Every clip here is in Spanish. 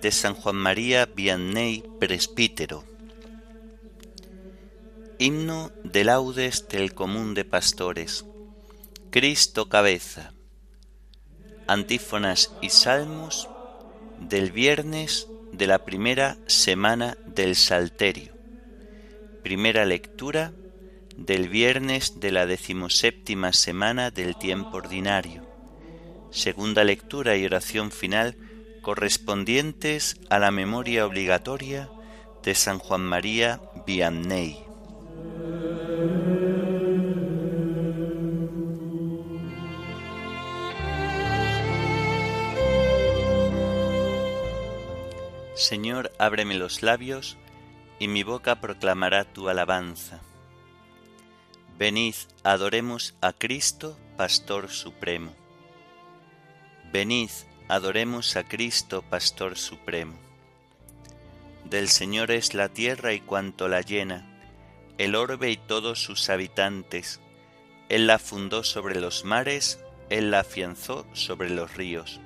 De San Juan María Vianney, presbítero. Himno de laudes del común de pastores. Cristo cabeza. Antífonas y salmos del viernes de la primera semana del Salterio. Primera lectura del viernes de la decimoséptima semana del tiempo ordinario. Segunda lectura y oración final correspondientes a la memoria obligatoria de San Juan María Vianney. Señor, ábreme los labios, y mi boca proclamará tu alabanza. Venid, adoremos a Cristo, Pastor Supremo. Venid, adoremos a Cristo, Pastor Supremo. Del Señor es la tierra y cuanto la llena, el orbe y todos sus habitantes. Él la fundó sobre los mares, Él la afianzó sobre los ríos.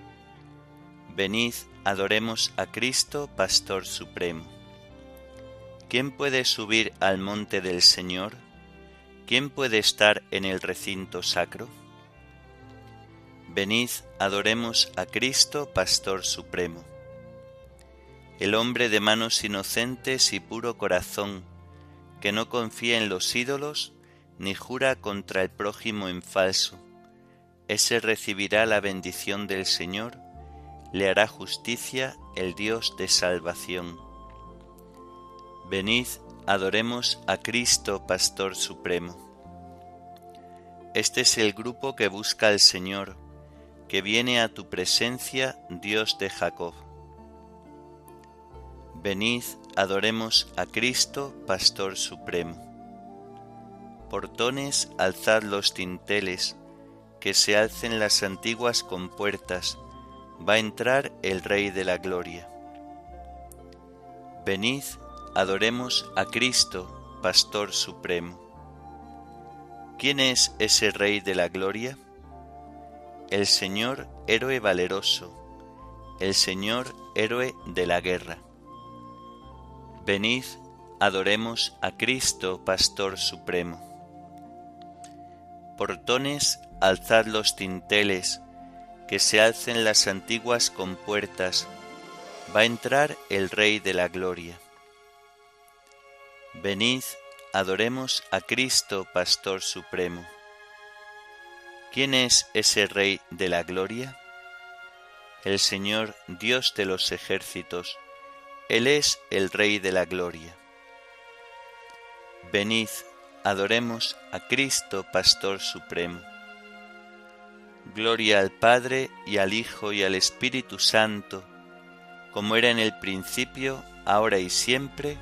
Venid, adoremos a Cristo, Pastor Supremo. ¿Quién puede subir al monte del Señor? ¿Quién puede estar en el recinto sacro? Venid, adoremos a Cristo, Pastor Supremo. El hombre de manos inocentes y puro corazón, que no confía en los ídolos, ni jura contra el prójimo en falso, ese recibirá la bendición del Señor le hará justicia el Dios de salvación. Venid, adoremos a Cristo, Pastor Supremo. Este es el grupo que busca al Señor, que viene a tu presencia, Dios de Jacob. Venid, adoremos a Cristo, Pastor Supremo. Portones, alzad los tinteles, que se alcen las antiguas compuertas, va a entrar el Rey de la Gloria. Venid, adoremos a Cristo, Pastor Supremo. ¿Quién es ese Rey de la Gloria? El Señor héroe valeroso, el Señor héroe de la guerra. Venid, adoremos a Cristo, Pastor Supremo. Portones, alzad los tinteles, que se alcen las antiguas compuertas, va a entrar el Rey de la Gloria. Venid, adoremos a Cristo, Pastor Supremo. ¿Quién es ese Rey de la Gloria? El Señor Dios de los ejércitos, Él es el Rey de la Gloria. Venid, adoremos a Cristo, Pastor Supremo. Gloria al Padre y al Hijo y al Espíritu Santo, como era en el principio, ahora y siempre,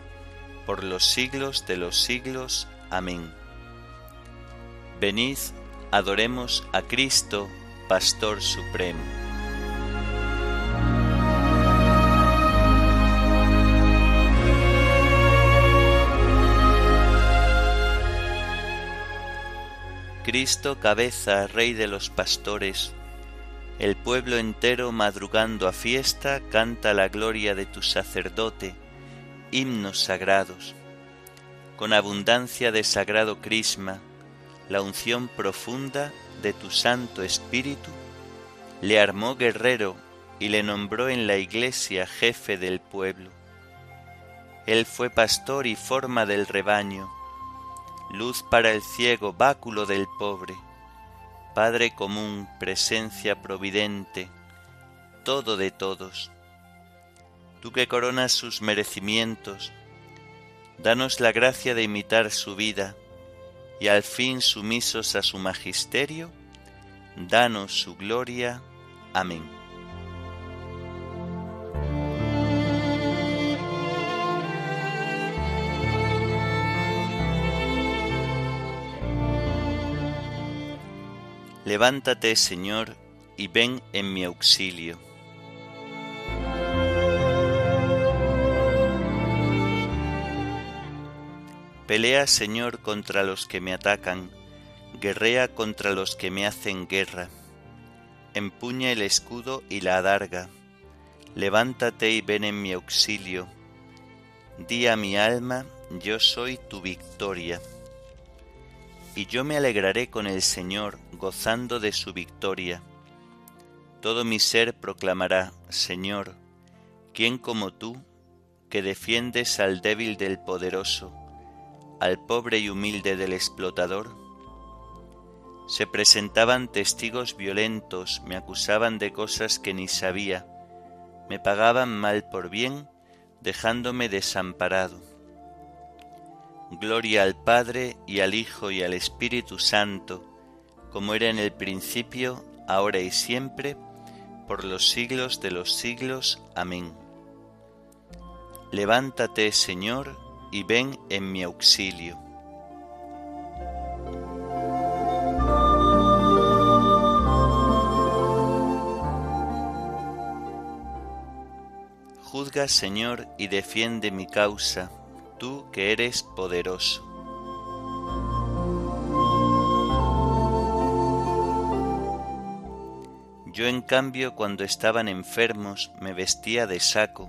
por los siglos de los siglos. Amén. Venid, adoremos a Cristo, Pastor Supremo. Cristo cabeza, Rey de los pastores, el pueblo entero madrugando a fiesta canta la gloria de tu sacerdote, himnos sagrados. Con abundancia de sagrado crisma, la unción profunda de tu Santo Espíritu, le armó guerrero y le nombró en la iglesia jefe del pueblo. Él fue pastor y forma del rebaño, luz para el ciego, báculo del pobre, Padre común, presencia providente, todo de todos. Tú que coronas sus merecimientos, danos la gracia de imitar su vida, y al fin sumisos a su magisterio, danos su gloria. Amén. Levántate, Señor, y ven en mi auxilio. Pelea, Señor, contra los que me atacan, guerrea contra los que me hacen guerra. Empuña el escudo y la adarga, levántate y ven en mi auxilio. Di a mi alma, yo soy tu victoria. Y yo me alegraré con el Señor, gozando de su victoria. Todo mi ser proclamará, Señor, ¿quién como tú, que defiendes al débil del poderoso, al pobre y humilde del explotador? Se presentaban testigos violentos, me acusaban de cosas que ni sabía, me pagaban mal por bien, dejándome desamparado. Gloria al Padre y al Hijo y al Espíritu Santo, como era en el principio, ahora y siempre, por los siglos de los siglos. Amén. Levántate, Señor, y ven en mi auxilio. Juzga, Señor, y defiende mi causa, tú que eres poderoso. Yo en cambio cuando estaban enfermos me vestía de saco,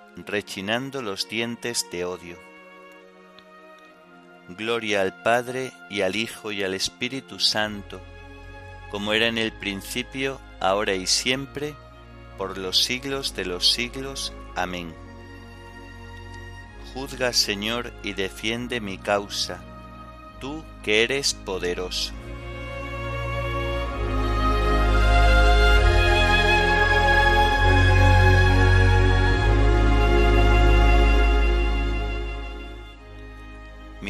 rechinando los dientes de odio. Gloria al Padre y al Hijo y al Espíritu Santo, como era en el principio, ahora y siempre, por los siglos de los siglos. Amén. Juzga, Señor, y defiende mi causa, tú que eres poderoso.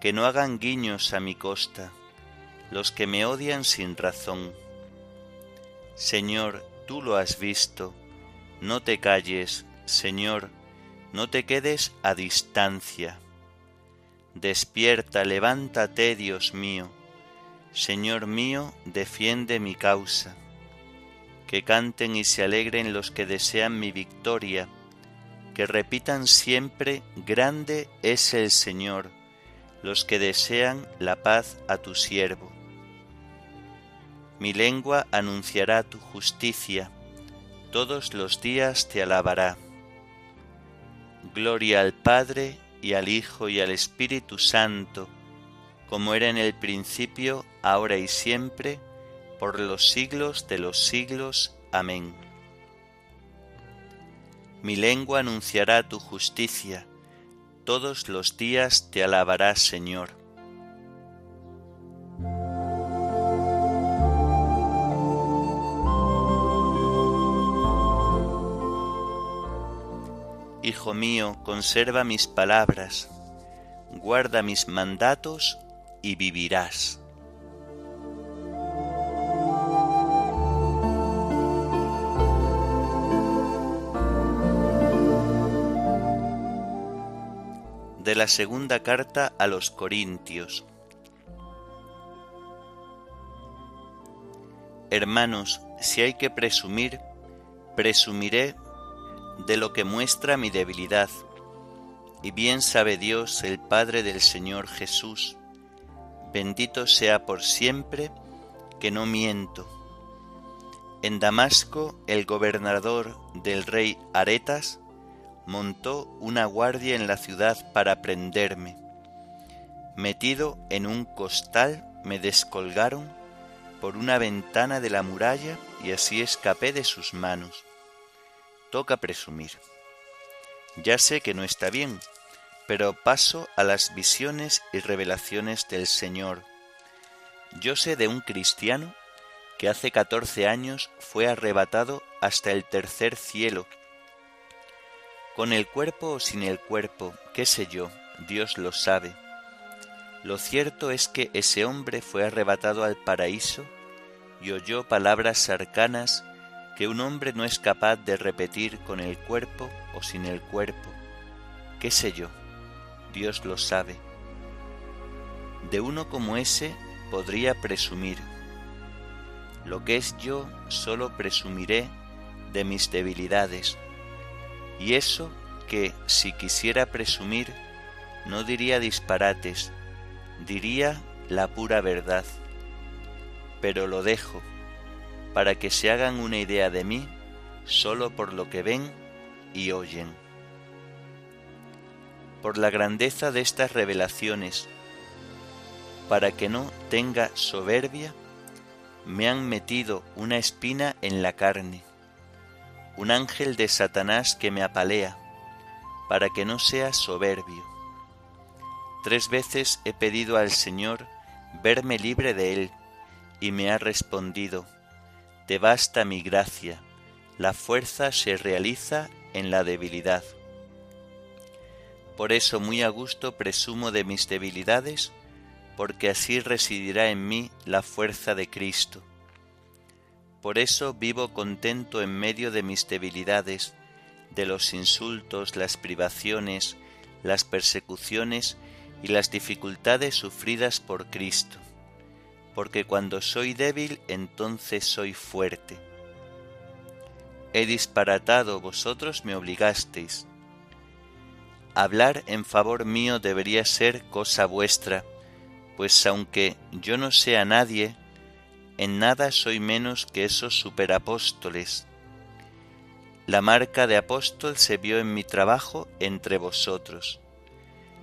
que no hagan guiños a mi costa, los que me odian sin razón. Señor, tú lo has visto, no te calles, Señor, no te quedes a distancia. Despierta, levántate, Dios mío. Señor mío, defiende mi causa. Que canten y se alegren los que desean mi victoria, que repitan siempre, grande es el Señor, los que desean la paz a tu siervo. Mi lengua anunciará tu justicia, todos los días te alabará. Gloria al Padre y al Hijo y al Espíritu Santo, como era en el principio, ahora y siempre, por los siglos de los siglos. Amén. Mi lengua anunciará tu justicia, todos los días te alabará, Señor. Hijo mío, conserva mis palabras, guarda mis mandatos y vivirás. La segunda carta a los Corintios. Hermanos, si hay que presumir, presumiré de lo que muestra mi debilidad. Y bien sabe Dios, el Padre del Señor Jesús, bendito sea por siempre, que no miento. En Damasco el gobernador del rey Aretas montó una guardia en la ciudad para prenderme. Metido en un costal me descolgaron por una ventana de la muralla y así escapé de sus manos toca presumir. Ya sé que no está bien, pero paso a las visiones y revelaciones del Señor. Yo sé de un cristiano que hace catorce años fue arrebatado hasta el tercer cielo. Con el cuerpo o sin el cuerpo, qué sé yo, Dios lo sabe. Lo cierto es que ese hombre fue arrebatado al paraíso y oyó palabras arcanas que un hombre no es capaz de repetir con el cuerpo o sin el cuerpo. ¿Qué sé yo? Dios lo sabe. De uno como ese podría presumir. Lo que es yo solo presumiré de mis debilidades. Y eso que si quisiera presumir, no diría disparates, diría la pura verdad. Pero lo dejo para que se hagan una idea de mí solo por lo que ven y oyen. Por la grandeza de estas revelaciones, para que no tenga soberbia, me han metido una espina en la carne, un ángel de Satanás que me apalea, para que no sea soberbio. Tres veces he pedido al Señor verme libre de él, y me ha respondido, te basta mi gracia, la fuerza se realiza en la debilidad. Por eso muy a gusto presumo de mis debilidades, porque así residirá en mí la fuerza de Cristo. Por eso vivo contento en medio de mis debilidades, de los insultos, las privaciones, las persecuciones y las dificultades sufridas por Cristo porque cuando soy débil entonces soy fuerte. He disparatado, vosotros me obligasteis. Hablar en favor mío debería ser cosa vuestra, pues aunque yo no sea nadie, en nada soy menos que esos superapóstoles. La marca de apóstol se vio en mi trabajo entre vosotros,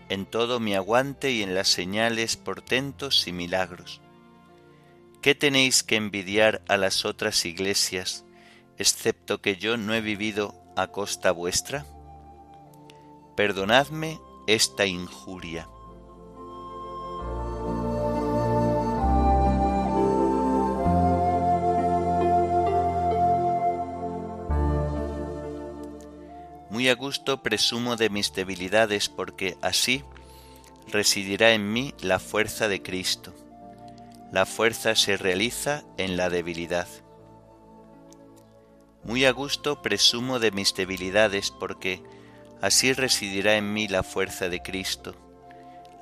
en todo mi aguante y en las señales, portentos y milagros. ¿Qué tenéis que envidiar a las otras iglesias, excepto que yo no he vivido a costa vuestra? Perdonadme esta injuria. Muy a gusto presumo de mis debilidades porque así residirá en mí la fuerza de Cristo la fuerza se realiza en la debilidad. Muy a gusto presumo de mis debilidades porque así residirá en mí la fuerza de Cristo.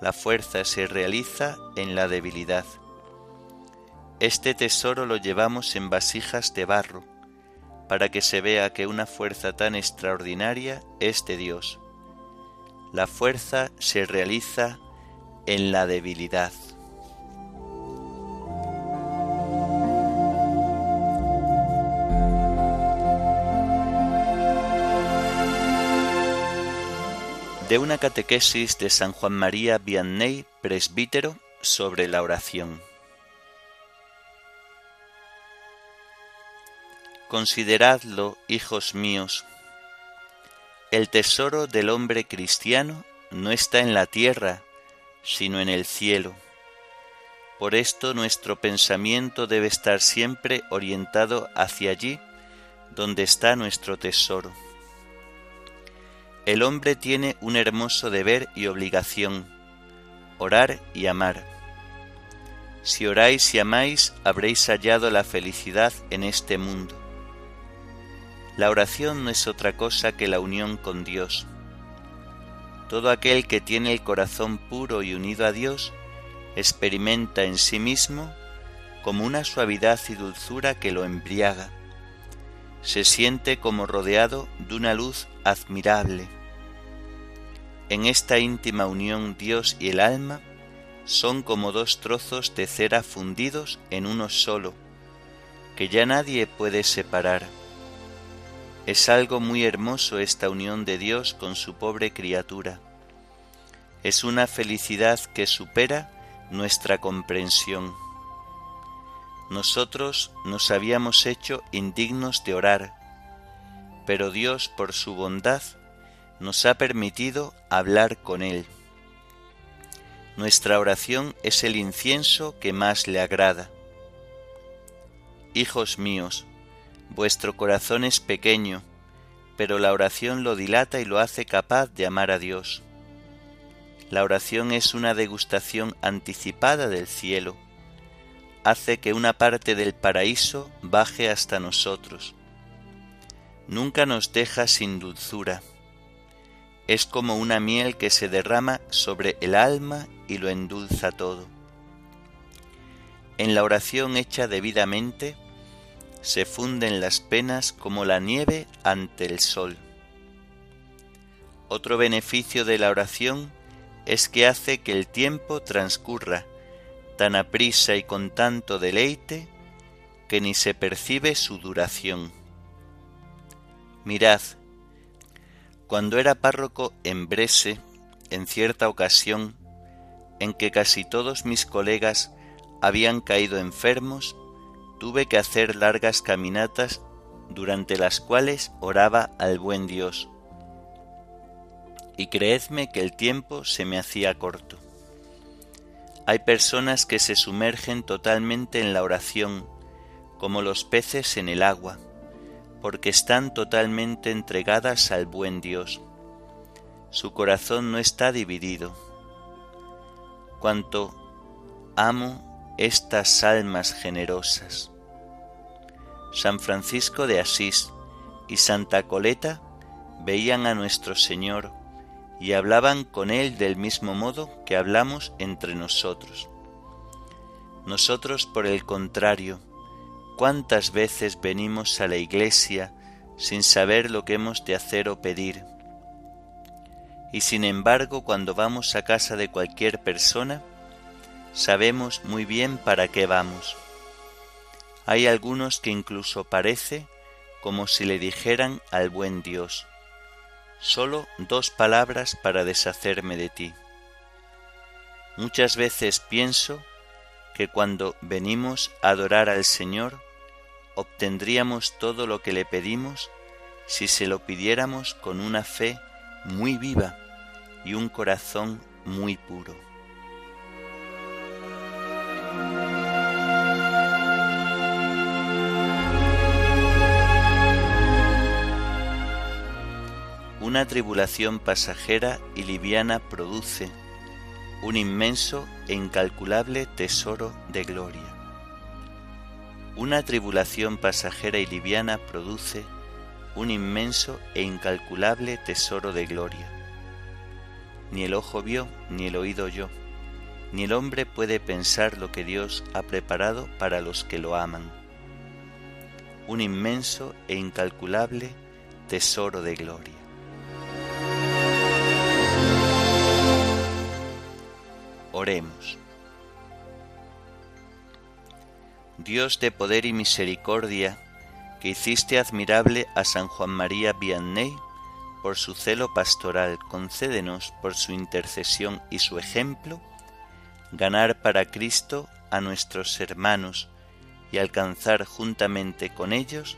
La fuerza se realiza en la debilidad. Este tesoro lo llevamos en vasijas de barro, para que se vea que una fuerza tan extraordinaria es de Dios. La fuerza se realiza en la debilidad. de una catequesis de San Juan María Vianney, presbítero, sobre la oración. Consideradlo, hijos míos, el tesoro del hombre cristiano no está en la tierra, sino en el cielo. Por esto nuestro pensamiento debe estar siempre orientado hacia allí donde está nuestro tesoro. El hombre tiene un hermoso deber y obligación, orar y amar. Si oráis y amáis, habréis hallado la felicidad en este mundo. La oración no es otra cosa que la unión con Dios. Todo aquel que tiene el corazón puro y unido a Dios experimenta en sí mismo como una suavidad y dulzura que lo embriaga. Se siente como rodeado de una luz admirable. En esta íntima unión Dios y el alma son como dos trozos de cera fundidos en uno solo, que ya nadie puede separar. Es algo muy hermoso esta unión de Dios con su pobre criatura. Es una felicidad que supera nuestra comprensión. Nosotros nos habíamos hecho indignos de orar, pero Dios por su bondad nos ha permitido hablar con Él. Nuestra oración es el incienso que más le agrada. Hijos míos, vuestro corazón es pequeño, pero la oración lo dilata y lo hace capaz de amar a Dios. La oración es una degustación anticipada del cielo. Hace que una parte del paraíso baje hasta nosotros. Nunca nos deja sin dulzura. Es como una miel que se derrama sobre el alma y lo endulza todo. En la oración hecha debidamente, se funden las penas como la nieve ante el sol. Otro beneficio de la oración es que hace que el tiempo transcurra tan aprisa y con tanto deleite que ni se percibe su duración. Mirad, cuando era párroco en Brese, en cierta ocasión en que casi todos mis colegas habían caído enfermos, tuve que hacer largas caminatas durante las cuales oraba al buen Dios. Y creedme que el tiempo se me hacía corto. Hay personas que se sumergen totalmente en la oración, como los peces en el agua, porque están totalmente entregadas al buen Dios. Su corazón no está dividido. Cuanto amo estas almas generosas. San Francisco de Asís y Santa Coleta veían a nuestro Señor y hablaban con Él del mismo modo que hablamos entre nosotros. Nosotros, por el contrario, cuántas veces venimos a la iglesia sin saber lo que hemos de hacer o pedir. Y sin embargo, cuando vamos a casa de cualquier persona, sabemos muy bien para qué vamos. Hay algunos que incluso parece como si le dijeran al buen Dios, solo dos palabras para deshacerme de ti. Muchas veces pienso que cuando venimos a adorar al Señor, obtendríamos todo lo que le pedimos si se lo pidiéramos con una fe muy viva y un corazón muy puro. Una tribulación pasajera y liviana produce un inmenso e incalculable tesoro de gloria. Una tribulación pasajera y liviana produce un inmenso e incalculable tesoro de gloria. Ni el ojo vio, ni el oído oyó, ni el hombre puede pensar lo que Dios ha preparado para los que lo aman. Un inmenso e incalculable tesoro de gloria. Oremos. Dios de poder y misericordia, que hiciste admirable a San Juan María Vianney por su celo pastoral, concédenos por su intercesión y su ejemplo, ganar para Cristo a nuestros hermanos y alcanzar juntamente con ellos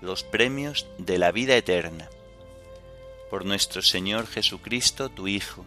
los premios de la vida eterna. Por nuestro Señor Jesucristo, tu Hijo,